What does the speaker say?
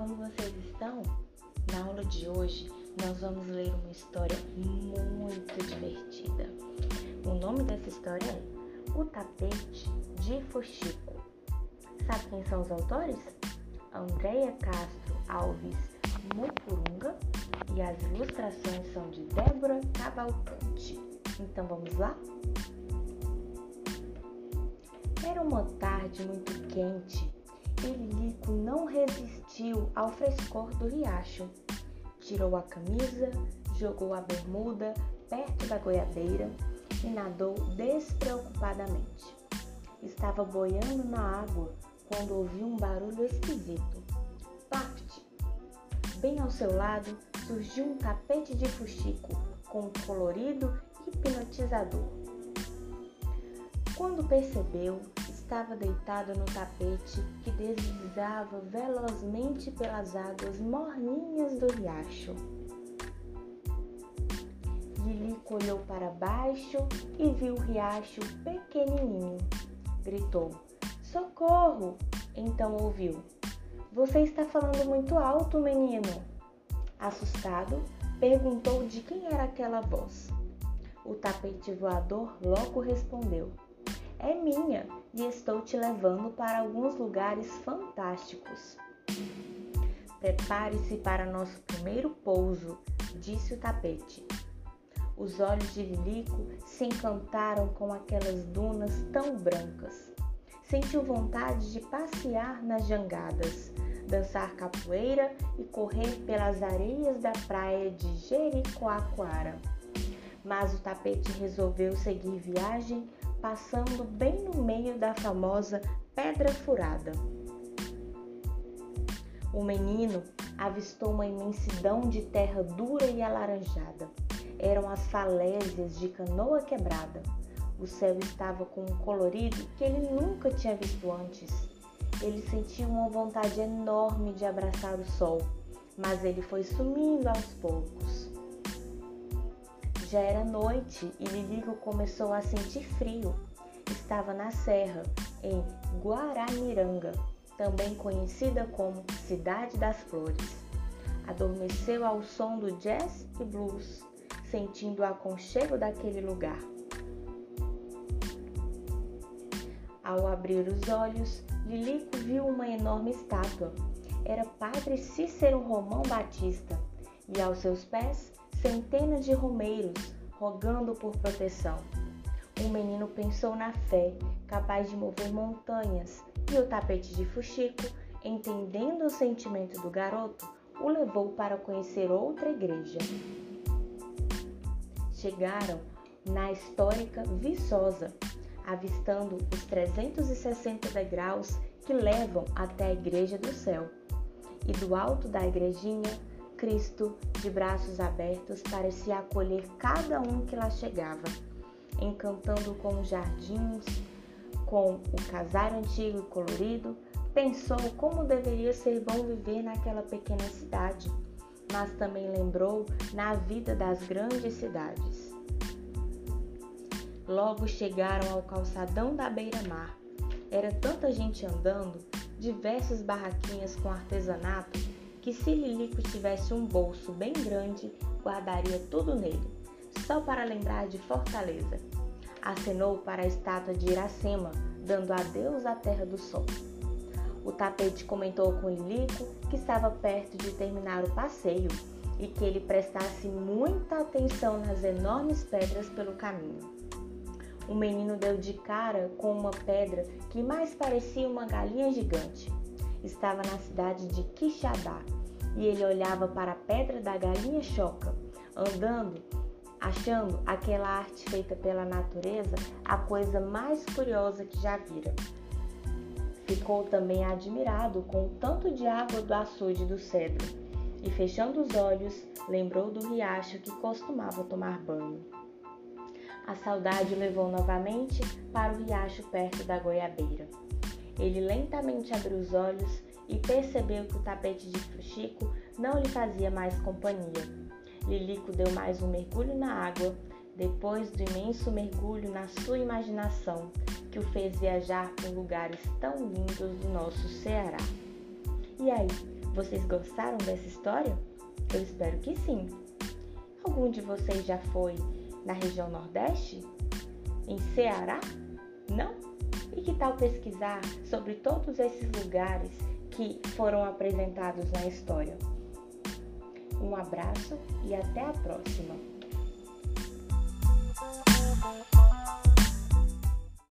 como vocês estão? Na aula de hoje nós vamos ler uma história muito divertida. O nome dessa história é O Tapete de Fuxico. Sabe quem são os autores? Andréia Castro Alves Mupurunga e as ilustrações são de Débora Cavalcante. Então vamos lá? Era uma tarde muito quente Lilico não resistiu ao frescor do riacho. Tirou a camisa, jogou a bermuda perto da goiabeira e nadou despreocupadamente. Estava boiando na água quando ouviu um barulho esquisito. Paft! Bem ao seu lado surgiu um tapete de fuxico com um colorido hipnotizador. Quando percebeu, estava deitado no tapete que deslizava velozmente pelas águas morninhas do riacho. Lilico olhou para baixo e viu o riacho pequenininho. Gritou: Socorro! Então ouviu: Você está falando muito alto, menino. Assustado, perguntou de quem era aquela voz. O tapete voador logo respondeu: É minha e estou te levando para alguns lugares fantásticos. Prepare-se para nosso primeiro pouso, disse o tapete. Os olhos de Lilico se encantaram com aquelas dunas tão brancas. Sentiu vontade de passear nas jangadas, dançar capoeira e correr pelas areias da praia de Jericoacoara. Mas o tapete resolveu seguir viagem passando bem no meio da famosa Pedra Furada. O menino avistou uma imensidão de terra dura e alaranjada. Eram as falésias de canoa quebrada. O céu estava com um colorido que ele nunca tinha visto antes. Ele sentiu uma vontade enorme de abraçar o sol, mas ele foi sumindo aos poucos. Já era noite e Lilico começou a sentir frio. Estava na serra, em Guaramiranga, também conhecida como Cidade das Flores. Adormeceu ao som do jazz e blues, sentindo o aconchego daquele lugar. Ao abrir os olhos, Lilico viu uma enorme estátua. Era Padre Cícero Romão Batista e aos seus pés centenas de romeiros rogando por proteção. O menino pensou na fé, capaz de mover montanhas, e o tapete de Fuxico, entendendo o sentimento do garoto, o levou para conhecer outra igreja. Chegaram na histórica Viçosa, avistando os 360 degraus que levam até a Igreja do Céu. E do alto da igrejinha Cristo, de braços abertos, parecia acolher cada um que lá chegava, encantando com os jardins, com o casar antigo e colorido, pensou como deveria ser bom viver naquela pequena cidade, mas também lembrou na vida das grandes cidades. Logo chegaram ao calçadão da beira-mar. Era tanta gente andando, diversas barraquinhas com artesanato que se Lilico tivesse um bolso bem grande, guardaria tudo nele, só para lembrar de Fortaleza. Acenou para a estátua de Iracema, dando adeus à Terra do Sol. O tapete comentou com Lilico que estava perto de terminar o passeio e que ele prestasse muita atenção nas enormes pedras pelo caminho. O menino deu de cara com uma pedra que mais parecia uma galinha gigante estava na cidade de Quixadá e ele olhava para a pedra da galinha choca, andando, achando aquela arte feita pela natureza a coisa mais curiosa que já vira. Ficou também admirado com o tanto de água do açude do cedro e, fechando os olhos, lembrou do riacho que costumava tomar banho. A saudade o levou novamente para o riacho perto da goiabeira. Ele lentamente abriu os olhos e percebeu que o tapete de Fuxico não lhe fazia mais companhia. Lilico deu mais um mergulho na água, depois do imenso mergulho na sua imaginação, que o fez viajar por lugares tão lindos do nosso Ceará. E aí, Vocês gostaram dessa história? Eu espero que sim. Algum de vocês já foi na região Nordeste? Em Ceará? Não? E que tal pesquisar sobre todos esses lugares que foram apresentados na história? Um abraço e até a próxima!